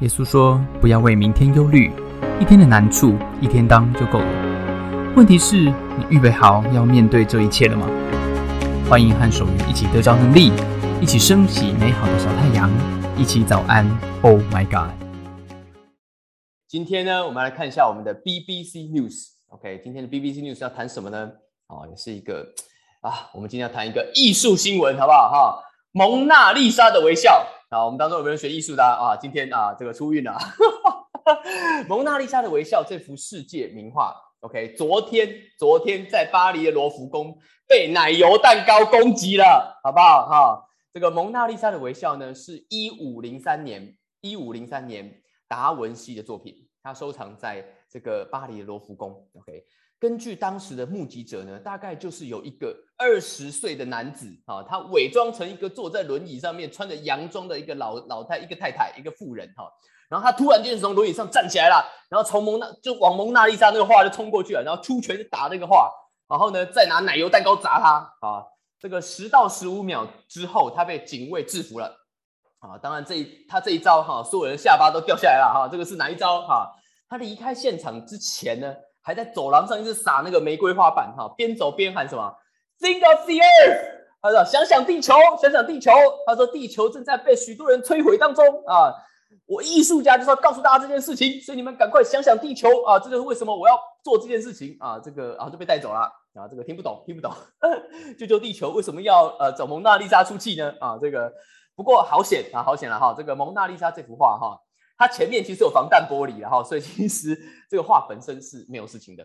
耶稣说：“不要为明天忧虑，一天的难处一天当就够了。问题是，你预备好要面对这一切了吗？”欢迎和守愚一起得着能力，一起升起美好的小太阳，一起早安。Oh my God！今天呢，我们来看一下我们的 BBC News。OK，今天的 BBC News 要谈什么呢？哦，也是一个啊，我们今天要谈一个艺术新闻，好不好？哈，蒙娜丽莎的微笑。啊，我们当中有没有学艺术的啊？今天啊，这个出运了，《蒙娜丽莎的微笑》这幅世界名画。OK，昨天昨天在巴黎的罗浮宫被奶油蛋糕攻击了，好不好？哈，这个《蒙娜丽莎的微笑》呢，是一五零三年一五零三年达文西的作品，他收藏在这个巴黎的罗浮宫。OK。根据当时的目击者呢，大概就是有一个二十岁的男子啊，他伪装成一个坐在轮椅上面穿着洋装的一个老老太，一个太太，一个妇人哈。然后他突然间从轮椅上站起来了，然后从蒙娜就往蒙娜丽莎那个画就冲过去了，然后出拳打那个画，然后呢再拿奶油蛋糕砸他啊。这个十到十五秒之后，他被警卫制服了啊。当然这一他这一招哈，所有人下巴都掉下来了哈。这个是哪一招哈？他离开现场之前呢？还在走廊上一直撒那个玫瑰花瓣，哈，边走边喊什么？Think of the Earth，他说想想地球，想想地球。他说地球正在被许多人摧毁当中啊！我艺术家就是要告诉大家这件事情，所以你们赶快想想地球啊！这就是为什么我要做这件事情啊！这个啊就被带走了啊！这个听不懂，听不懂，救救地球为什么要呃找蒙娜丽莎出气呢？啊，这个不过好险啊，好险了哈！这个蒙娜丽莎这幅画哈。它前面其实有防弹玻璃，然后所以其实这个画本身是没有事情的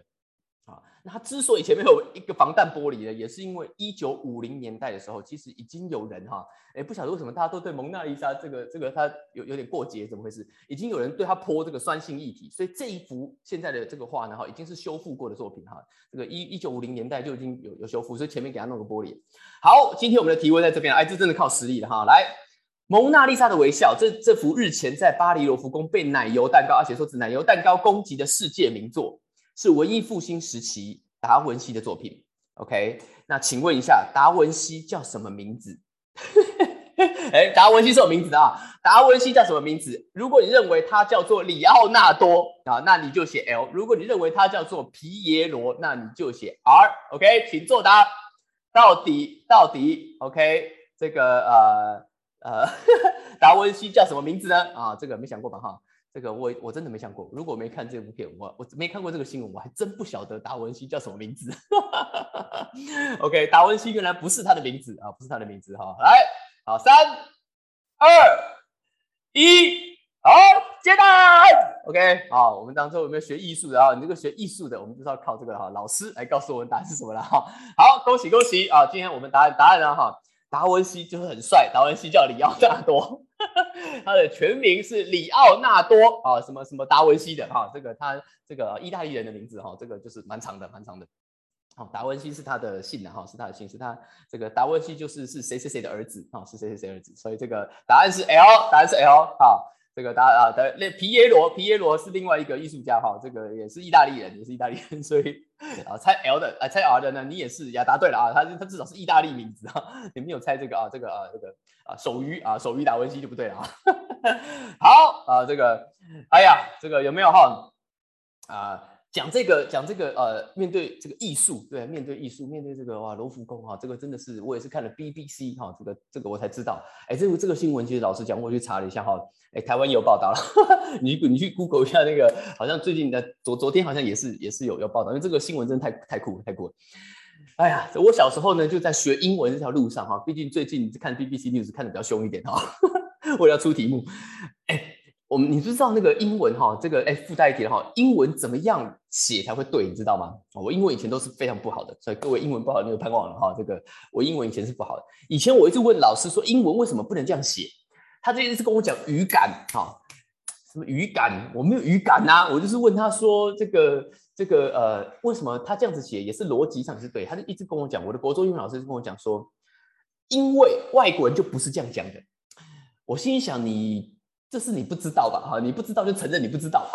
啊。那它之所以前面有一个防弹玻璃呢，也是因为一九五零年代的时候，其实已经有人哈，哎，不晓得为什么大家都对蒙娜丽莎这个这个它有有点过节，怎么回事？已经有人对它泼这个酸性液体，所以这一幅现在的这个画呢，哈，已经是修复过的作品哈。这个一一九五零年代就已经有有修复，所以前面给它弄个玻璃。好，今天我们的提问在这边，哎，这真的靠实力了哈，来。蒙娜丽莎的微笑，这这幅日前在巴黎罗浮宫被奶油蛋糕，而且说是奶油蛋糕攻击的世界名作，是文艺复兴时期达文西的作品。OK，那请问一下，达文西叫什么名字？哎，达文西是有名字的啊。达文西叫什么名字？如果你认为他叫做里奥纳多啊，那你就写 L；如果你认为他叫做皮耶罗，那你就写 R。OK，请作答。到底到底 OK，这个呃。呃，达文西叫什么名字呢？啊，这个没想过吧？哈，这个我我真的没想过。如果没看这部片，我我没看过这个新闻，我还真不晓得达文西叫什么名字。OK，达文西原来不是他的名字啊，不是他的名字哈。来，好，三二一，好，接答。OK，好，我们当中有没有学艺术的啊？你这个学艺术的，我们就是要靠这个哈老师来告诉我们答案是什么了哈。好，恭喜恭喜啊！今天我们答案答案了哈。达文西就是很帅，达文西叫里奥纳多，他的全名是里奥纳多啊，什么什么达文西的哈，这个他这个意大利人的名字哈，这个就是蛮长的，蛮长的。好，达文西是他的姓的哈，是他的姓，是他这个达文西就是是谁谁谁的儿子啊，是谁谁谁儿子，所以这个答案是 L，答案是 L，好。这个大啊的那皮耶罗，皮耶罗是另外一个艺术家哈，这个也是意大利人，也是意大利人，所以啊猜 L 的啊猜 R 的呢，你也是呀，答对了啊，他他至少是意大利名字啊，你没有猜这个啊，这个啊这个啊手鱼啊手鱼达文西就不对了啊，好啊这个哎呀这个有没有哈啊？讲这个，讲这个，呃，面对这个艺术，对，面对艺术，面对这个哇，罗浮宫哈，这个真的是我也是看了 BBC 哈，这个这个我才知道，哎，这个这个新闻其实老实讲，我去查了一下哈，哎，台湾也有报道了，你你去 Google 一下那个，好像最近的昨昨天好像也是也是有有报道，因为这个新闻真的太太酷了，太酷了。哎呀，我小时候呢就在学英文这条路上哈，毕竟最近看 BBC News 看的比较凶一点哈，我要出题目，哎。我们你知道那个英文哈，这个哎附带一点哈，英文怎么样写才会对，你知道吗？我英文以前都是非常不好的，所以各位英文不好，你就盼望了哈。这个我英文以前是不好的，以前我一直问老师说英文为什么不能这样写，他这一次跟我讲语感哈，什么语感？我没有语感呐，我就是问他说这个这个呃为什么他这样子写也是逻辑上是对，他就一直跟我讲，我的国中英文老师就跟我讲说，因为外国人就不是这样讲的。我心里想你。这是你不知道吧？哈，你不知道就承认你不知道。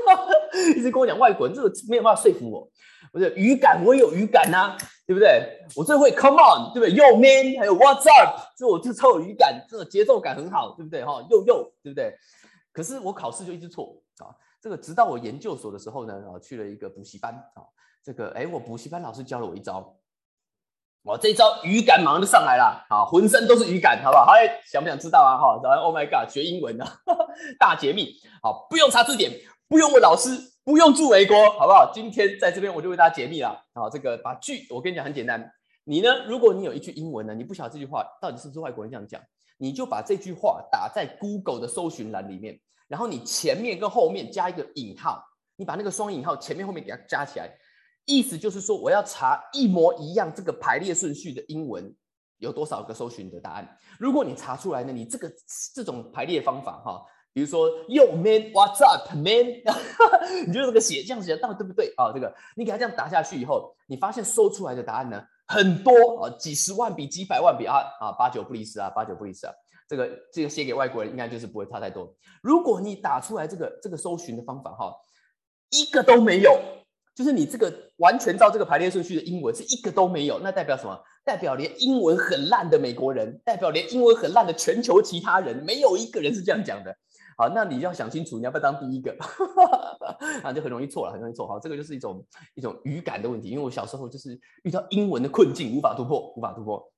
一直跟我讲外国人，这个没有办法说服我。我的语感，我有语感呐，对不对？我最会 Come on，对不对？Yo man，还有 What's up，这我就超有语感，这个节奏感很好，对不对？哈，又又，对不对？可是我考试就一直错啊。这个直到我研究所的时候呢，啊，去了一个补习班啊，这个哎，我补习班老师教了我一招，我这一招语感马上就上来了啊，浑身都是语感，好不好？哎，想不想知道啊？哈，然后 Oh my God，学英文的 大解密，好，不用查字典，不用问老师，不用住美国，好不好？今天在这边我就为大家解密了好，这个把句，我跟你讲很简单。你呢？如果你有一句英文呢，你不晓得这句话到底是不是外国人这样讲，你就把这句话打在 Google 的搜寻栏里面，然后你前面跟后面加一个引号，你把那个双引号前面后面给它加起来，意思就是说我要查一模一样这个排列顺序的英文有多少个搜寻的答案。如果你查出来呢，你这个这种排列方法哈，比如说 Yo man，What's up man？你觉得这个写这样写到底对不对啊？这个你给它这样打下去以后，你发现搜出来的答案呢？很多啊，几十万比、几百万比啊啊，八九不离十啊，八九不离十啊。这个这个写给外国人应该就是不会差太多。如果你打出来这个这个搜寻的方法哈，一个都没有，就是你这个完全照这个排列顺序的英文是一个都没有，那代表什么？代表连英文很烂的美国人，代表连英文很烂的全球其他人，没有一个人是这样讲的。好，那你要想清楚，你要不要当第一个？啊，就很容易错了，很容易错。好，这个就是一种一种语感的问题。因为我小时候就是遇到英文的困境，无法突破，无法突破。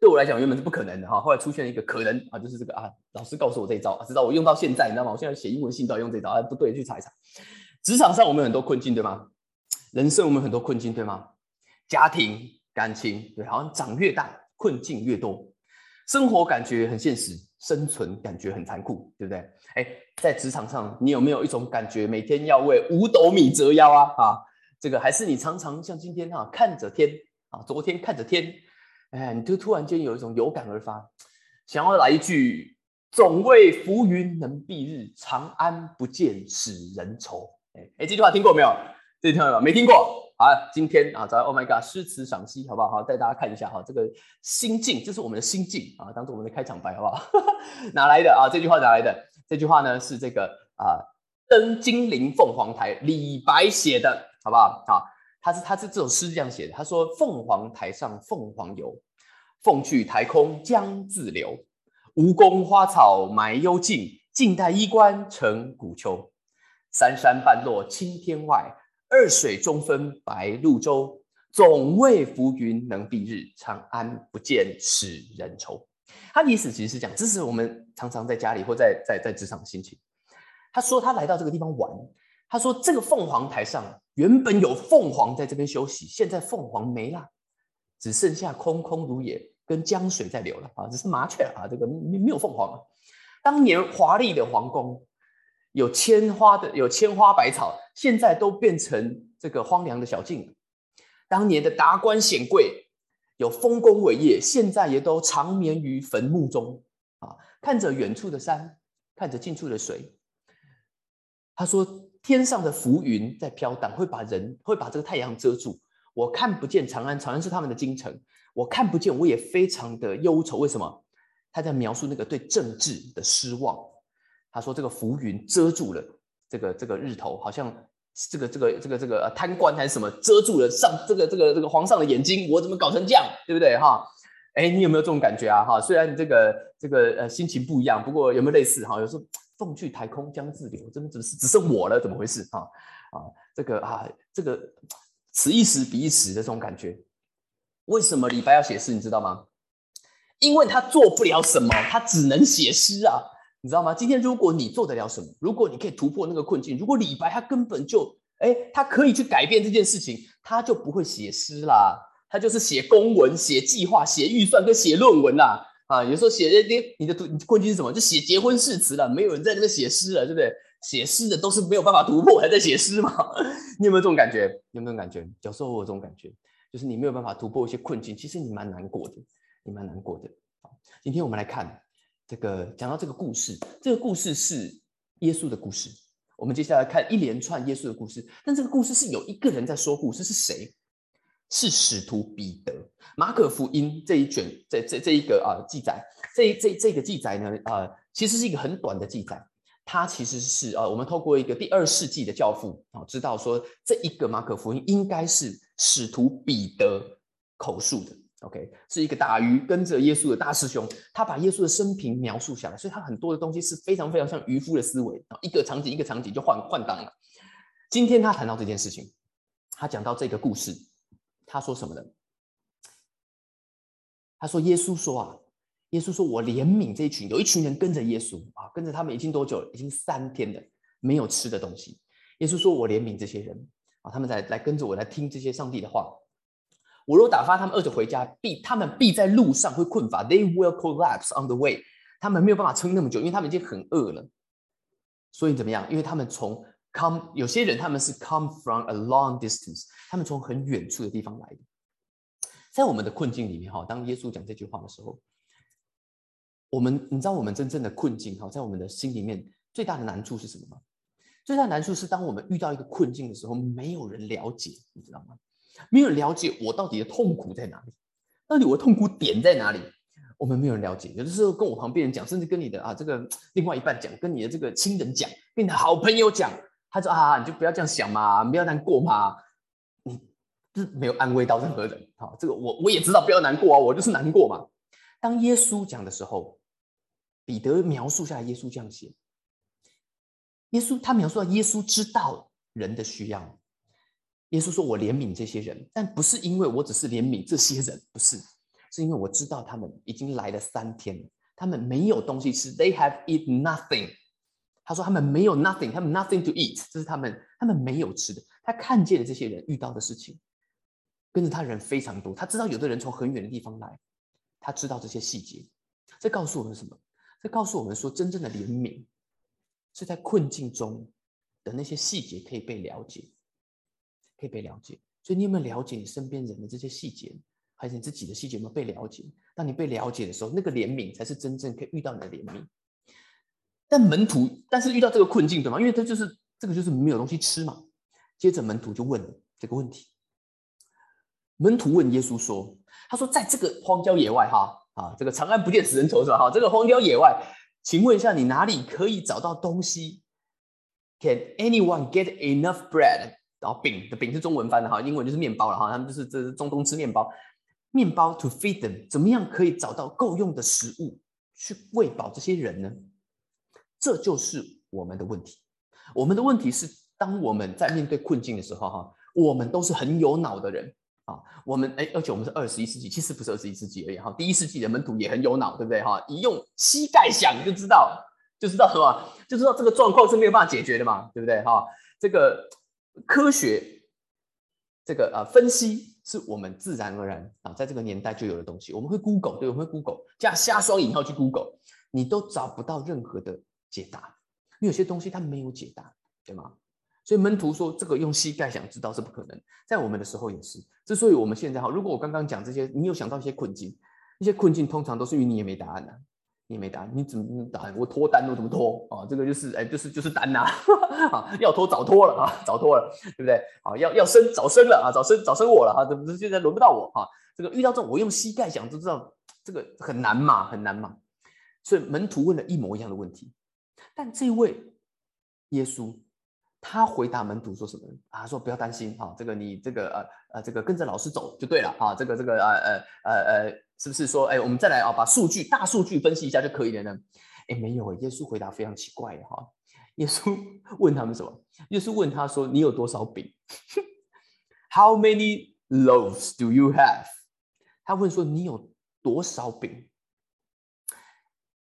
对我来讲，原本是不可能的哈。后来出现了一个可能啊，就是这个啊，老师告诉我这一招，直到我用到现在，你知道吗？我现在写英文信都要用这招啊，不对，去查一查。职场上我们很多困境，对吗？人生我们很多困境，对吗？家庭、感情，对，好像长越大，困境越多。生活感觉很现实，生存感觉很残酷，对不对？哎，在职场上，你有没有一种感觉，每天要为五斗米折腰啊？啊，这个还是你常常像今天哈，看着天啊，昨天看着天，哎，你就突然间有一种有感而发，想要来一句“总为浮云能蔽日，长安不见使人愁”。哎，这句话听过没有？这句听过没有？没听过。好，今天啊，找 Oh my God 诗词赏析，好不好？好，带大家看一下哈，这个心境，这是我们的心境啊，当做我们的开场白，好不好？哪来的啊？这句话哪来的？这句话呢是这个啊，登金陵凤凰台，李白写的，好不好？好，他是他是这首诗这样写的，他说：凤凰台上凤凰游，凤去台空江自流。吴宫花草埋幽径，晋代衣冠成古丘。三山半落青天外。二水中分白鹭洲，总为浮云能蔽日，长安不见使人愁。他的意思其实是讲，这是我们常常在家里或在在在职场的心情。他说他来到这个地方玩，他说这个凤凰台上原本有凤凰在这边休息，现在凤凰没了，只剩下空空如也，跟江水在流了啊，只是麻雀啊，这个没没有凤凰了。当年华丽的皇宫。有千花的，有千花百草，现在都变成这个荒凉的小径。当年的达官显贵，有丰功伟业，现在也都长眠于坟墓中啊！看着远处的山，看着近处的水。他说：“天上的浮云在飘荡，会把人，会把这个太阳遮住。我看不见长安，长安是他们的京城，我看不见，我也非常的忧愁。为什么？他在描述那个对政治的失望。”他说：“这个浮云遮住了这个这个日头，好像这个这个这个这个贪官还是什么遮住了上这个这个这个皇上的眼睛。我怎么搞成这样，对不对？哈，哎，你有没有这种感觉啊？哈，虽然你这个这个呃心情不一样，不过有没有类似？哈，有时候凤去台空江自流，怎么只是只剩我了？怎么回事？哈啊，这个啊，这个此一时彼一时的这种感觉。为什么李白要写诗？你知道吗？因为他做不了什么，他只能写诗啊。”你知道吗？今天如果你做得了什么，如果你可以突破那个困境，如果李白他根本就哎，他可以去改变这件事情，他就不会写诗啦，他就是写公文、写计划、写预算跟写论文啦。啊，有时候写那些你的你困境是什么？就写结婚誓词了，没有人在那边写诗了，对不对？写诗的都是没有办法突破，还在写诗嘛？你有没有这种感觉？有没有感觉？有时候我有这种感觉，就是你没有办法突破一些困境，其实你蛮难过的，你蛮难过的。今天我们来看。这个讲到这个故事，这个故事是耶稣的故事。我们接下来看一连串耶稣的故事，但这个故事是有一个人在说故事，是谁？是使徒彼得。马可福音这一卷，这这这一个啊记载，这这这个记载呢，啊，其实是一个很短的记载。它其实是啊，我们透过一个第二世纪的教父啊，知道说这一个马可福音应该是使徒彼得口述的。OK，是一个打鱼跟着耶稣的大师兄，他把耶稣的生平描述下来，所以他很多的东西是非常非常像渔夫的思维啊，一个场景一个场景就换换档了。今天他谈到这件事情，他讲到这个故事，他说什么呢？他说耶稣说啊，耶稣说我怜悯这一群，有一群人跟着耶稣啊，跟着他们已经多久了？已经三天了，没有吃的东西。耶稣说我怜悯这些人啊，他们在来跟着我来听这些上帝的话。我若打发他们饿着回家，必他们必在路上会困乏。They will collapse on the way。他们没有办法撑那么久，因为他们已经很饿了。所以怎么样？因为他们从 come 有些人他们是 come from a long distance，他们从很远处的地方来的。在我们的困境里面哈，当耶稣讲这句话的时候，我们你知道我们真正的困境哈，在我们的心里面最大的难处是什么吗？最大的难处是当我们遇到一个困境的时候，没有人了解，你知道吗？没有了解我到底的痛苦在哪里，到底我的痛苦点在哪里？我们没有人了解。有的时候跟我旁边人讲，甚至跟你的啊这个另外一半讲，跟你的这个亲人讲，跟你的好朋友讲，他说啊，你就不要这样想嘛，不要难过嘛。你是没有安慰到任何人。好，这个我我也知道不要难过啊，我就是难过嘛。当耶稣讲的时候，彼得描述下来，耶稣这样写：耶稣他描述到耶稣知道人的需要。耶稣说：“我怜悯这些人，但不是因为我只是怜悯这些人，不是，是因为我知道他们已经来了三天，他们没有东西吃，They have eat nothing。”他说：“他们没有 nothing，他们 nothing to eat，这是他们，他们没有吃的。他看见了这些人遇到的事情，跟着他人非常多，他知道有的人从很远的地方来，他知道这些细节。这告诉我们什么？这告诉我们说，真正的怜悯是在困境中的那些细节可以被了解。”可以被了解，所以你有没有了解你身边人的这些细节，还是你自己的细节有没有被了解？当你被了解的时候，那个怜悯才是真正可以遇到你的怜悯。但门徒，但是遇到这个困境，对吗？因为他就是这个就是没有东西吃嘛。接着门徒就问这个问题。门徒问耶稣说：“他说，在这个荒郊野外，哈啊，这个长安不见使人愁是吧？哈，这个荒郊野外，请问一下，你哪里可以找到东西？Can anyone get enough bread？” 然后饼的饼是中文翻的哈，英文就是面包了哈。他们就是这是中东吃面包，面包 to feed them，怎么样可以找到够用的食物去喂饱这些人呢？这就是我们的问题。我们的问题是，当我们在面对困境的时候哈，我们都是很有脑的人啊。我们哎，而且我们是二十一世纪，其实不是二十一世纪而已哈。第一世纪的门徒也很有脑，对不对哈？一用膝盖想就知道，就知道什么，就知道这个状况是没有办法解决的嘛，对不对哈？这个。科学这个呃分析是我们自然而然啊，在这个年代就有的东西。我们会 Google，对，我们会 Google 加下双引号去 Google，你都找不到任何的解答。因为有些东西它没有解答，对吗？所以门徒说这个用膝盖想知道是不可能。在我们的时候也是。之所以我们现在哈，如果我刚刚讲这些，你有想到一些困境，那些困境通常都是因为你也没答案的。你没答，你怎么答？我脱单我怎么脱啊？这个就是哎，就是就是单呐，啊，要脱早脱了啊，早脱了，对不对？啊，要要生早生了啊，早生早生我了啊，怎么现在轮不到我啊？这个遇到这种，我用膝盖想都知道，这个很难嘛，很难嘛。所以门徒问了一模一样的问题，但这位耶稣他回答门徒说什么啊？说不要担心啊，这个你这个呃呃这个跟着老师走就对了啊，这个这个呃呃呃呃。是不是说，哎，我们再来啊，把数据、大数据分析一下就可以了呢？哎，没有，耶稣回答非常奇怪哈。耶稣 问他们什么？耶稣问他说：“你有多少饼？”How many loaves do you have？他问说：“你有多少饼？”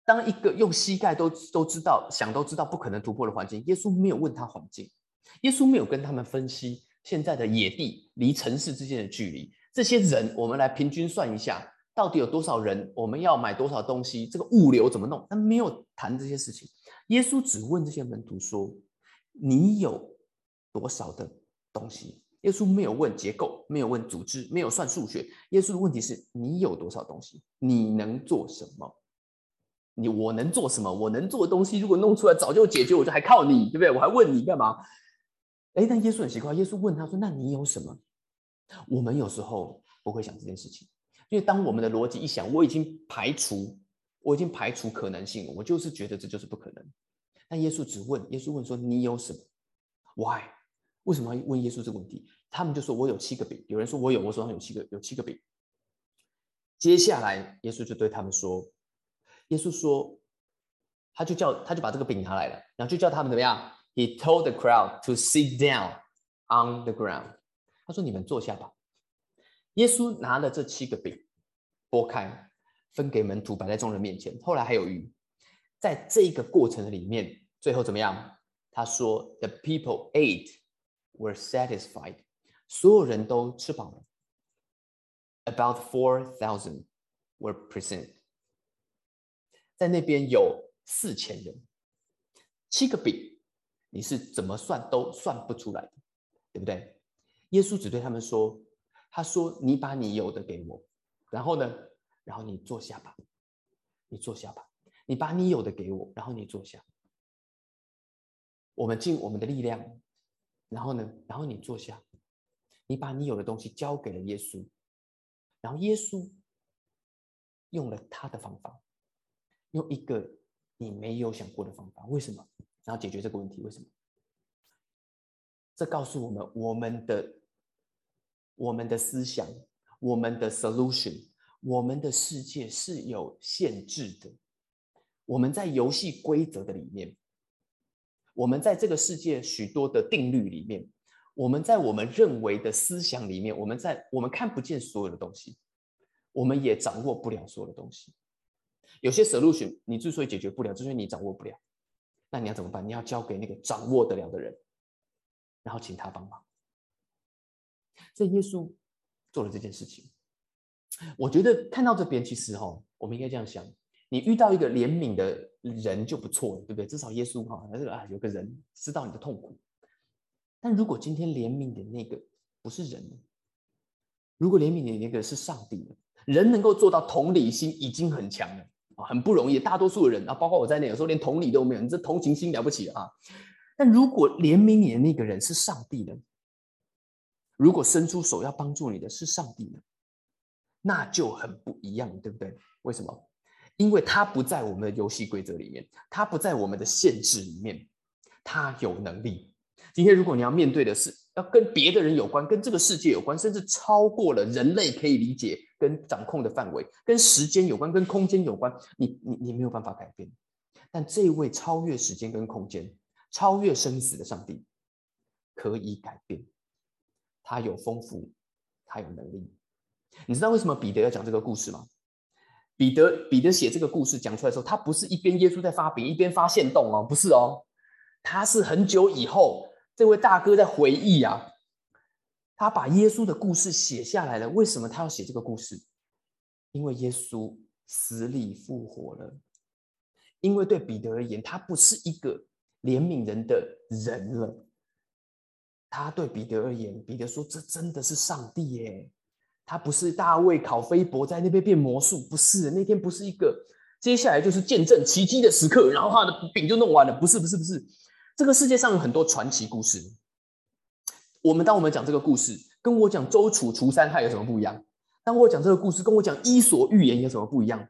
当一个用膝盖都都知道、想都知道不可能突破的环境，耶稣没有问他环境，耶稣没有跟他们分析现在的野地离城市之间的距离。这些人，我们来平均算一下。到底有多少人？我们要买多少东西？这个物流怎么弄？他没有谈这些事情。耶稣只问这些门徒说：“你有多少的东西？”耶稣没有问结构，没有问组织，没有算数学。耶稣的问题是：你有多少东西？你能做什么？你我能做什么？我能做的东西，如果弄出来早就解决，我就还靠你，对不对？我还问你干嘛？哎，但耶稣很奇怪。耶稣问他说：“那你有什么？”我们有时候不会想这件事情。因为当我们的逻辑一想，我已经排除，我已经排除可能性，我就是觉得这就是不可能。但耶稣只问，耶稣问说：“你有什么？Why？为什么要问耶稣这个问题？”他们就说：“我有七个饼。”有人说：“我有。”我手上有七个，有七个饼。接下来，耶稣就对他们说：“耶稣说，他就叫他就把这个饼拿来了，然后就叫他们怎么样？He told the crowd to sit down on the ground。他说：你们坐下吧。耶稣拿了这七个饼，拨开，分给门徒，摆在众人面前。后来还有鱼，在这个过程里面，最后怎么样？他说：The people ate, were satisfied。所有人都吃饱了。About four thousand were present。 在那边有四千人，七个饼，你是怎么算都算不出来的，对不对？耶稣只对他们说：“他说你把你有的给我，然后呢，然后你坐下吧，你坐下吧，你把你有的给我，然后你坐下。我们尽我们的力量，然后呢，然后你坐下，你把你有的东西交给了耶稣，然后耶稣用了他的方法，用一个你没有想过的方法，为什么？然后解决这个问题，为什么？这告诉我们，我们的我们的思想，我们的 solution，我们的世界是有限制的。我们在游戏规则的里面，我们在这个世界许多的定律里面，我们在我们认为的思想里面，我们在我们看不见所有的东西，我们也掌握不了所有的东西。有些 solution 你之所以解决不了，就是因为你掌握不了。那你要怎么办？你要交给那个掌握得了的人。然后请他帮忙，所以耶稣做了这件事情。我觉得看到这边，其实哈，我们应该这样想：你遇到一个怜悯的人就不错了，对不对？至少耶稣哈，这个啊，有个人知道你的痛苦。但如果今天怜悯的那个不是人，如果怜悯的那个是上帝？人能够做到同理心已经很强了，很不容易。大多数的人啊，包括我在内，有时候连同理都没有，你这同情心了不起啊！但如果怜悯你的那个人是上帝呢？如果伸出手要帮助你的是上帝呢？那就很不一样，对不对？为什么？因为他不在我们的游戏规则里面，他不在我们的限制里面，他有能力。今天如果你要面对的是要跟别的人有关，跟这个世界有关，甚至超过了人类可以理解跟掌控的范围，跟时间有关，跟空间有关，你你你没有办法改变。但这位超越时间跟空间。超越生死的上帝可以改变，他有丰富，他有能力。你知道为什么彼得要讲这个故事吗？彼得彼得写这个故事讲出来的时候，他不是一边耶稣在发饼，一边发现动哦，不是哦，他是很久以后，这位大哥在回忆啊，他把耶稣的故事写下来了。为什么他要写这个故事？因为耶稣死里复活了。因为对彼得而言，他不是一个。怜悯人的人了，他对彼得而言，彼得说：“这真的是上帝耶！他不是大卫考菲伯在那边变魔术，不是那天不是一个，接下来就是见证奇迹的时刻，然后他的饼就弄完了，不是不是不是。这个世界上有很多传奇故事，我们当我们讲这个故事，跟我讲周楚除三害有什么不一样？当我讲这个故事，跟我讲伊索寓言有什么不一样？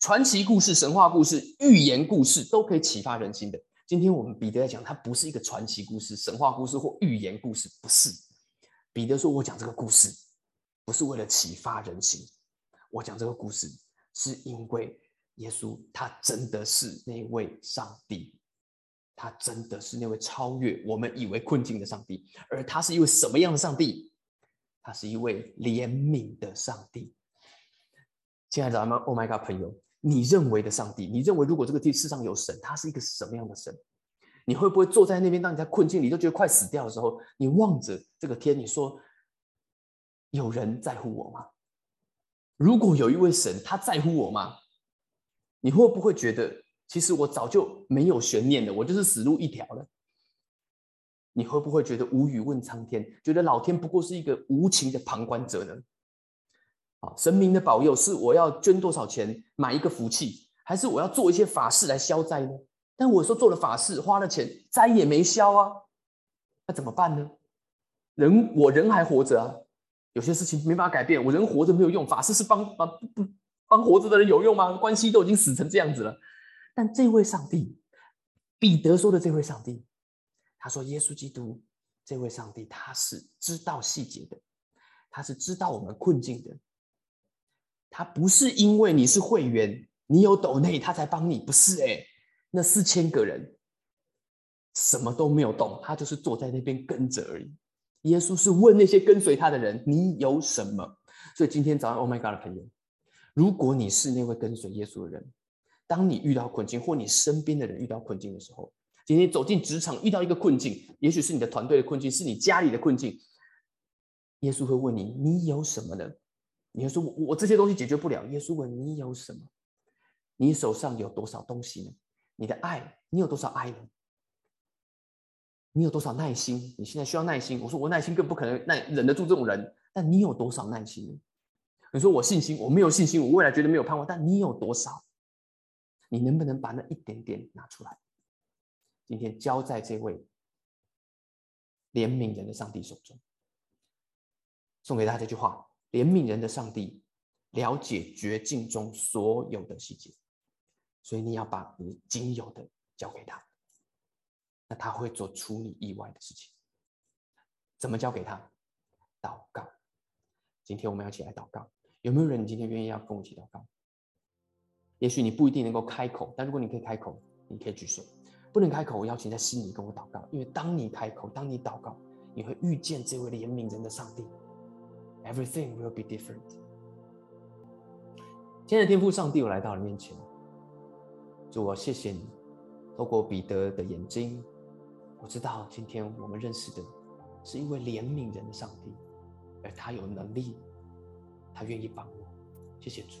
传奇故事、神话故事、寓言故事都可以启发人心的。”今天我们彼得在讲，它不是一个传奇故事、神话故事或寓言故事，不是。彼得说：“我讲这个故事，不是为了启发人心，我讲这个故事，是因为耶稣他真的是那位上帝，他真的是那位超越我们以为困境的上帝，而他是一位什么样的上帝？他是一位怜悯的上帝。亲爱的们，Oh my God，朋友。”你认为的上帝，你认为如果这个地世上有神，他是一个什么样的神？你会不会坐在那边，当你在困境里都觉得快死掉的时候，你望着这个天，你说有人在乎我吗？如果有一位神，他在乎我吗？你会不会觉得其实我早就没有悬念了，我就是死路一条了？你会不会觉得无语问苍天，觉得老天不过是一个无情的旁观者呢？啊，神明的保佑是我要捐多少钱买一个福气，还是我要做一些法事来消灾呢？但我说做了法事花了钱，灾也没消啊，那怎么办呢？人我人还活着啊，有些事情没办法改变，我人活着没有用，法事是帮帮不帮活着的人有用吗？关系都已经死成这样子了。但这位上帝，彼得说的这位上帝，他说耶稣基督这位上帝，他是知道细节的，他是知道我们困境的。他不是因为你是会员，你有抖内他才帮你，不是哎，那四千个人什么都没有动，他就是坐在那边跟着而已。耶稣是问那些跟随他的人：“你有什么？”所以今天早上，Oh my God 的朋友，如果你是那位跟随耶稣的人，当你遇到困境，或你身边的人遇到困境的时候，今天走进职场遇到一个困境，也许是你的团队的困境，是你家里的困境，耶稣会问你：“你有什么呢？”你会说：“我我这些东西解决不了。”耶稣问：“你有什么？你手上有多少东西呢？你的爱，你有多少爱呢？你有多少耐心？你现在需要耐心。我说我耐心更不可能耐忍得住这种人。但你有多少耐心呢？你说我信心，我没有信心，我未来绝对没有盼望。但你有多少？你能不能把那一点点拿出来？今天交在这位怜悯人的上帝手中，送给大家这句话。怜悯人的上帝了解绝境中所有的细节，所以你要把你仅有的交给他，那他会做出你意外的事情。怎么交给他？祷告。今天我们要一起来祷告，有没有人今天愿意要跟我一起祷告？也许你不一定能够开口，但如果你可以开口，你可以举手。不能开口，我邀请在心里跟我祷告，因为当你开口，当你祷告，你会遇见这位怜悯人的上帝。Everything will be different。亲爱的天父上帝，我来到你面前，主我谢谢你，透过彼得的眼睛，我知道今天我们认识的是一位怜悯人的上帝，而他有能力，他愿意帮我。谢谢主，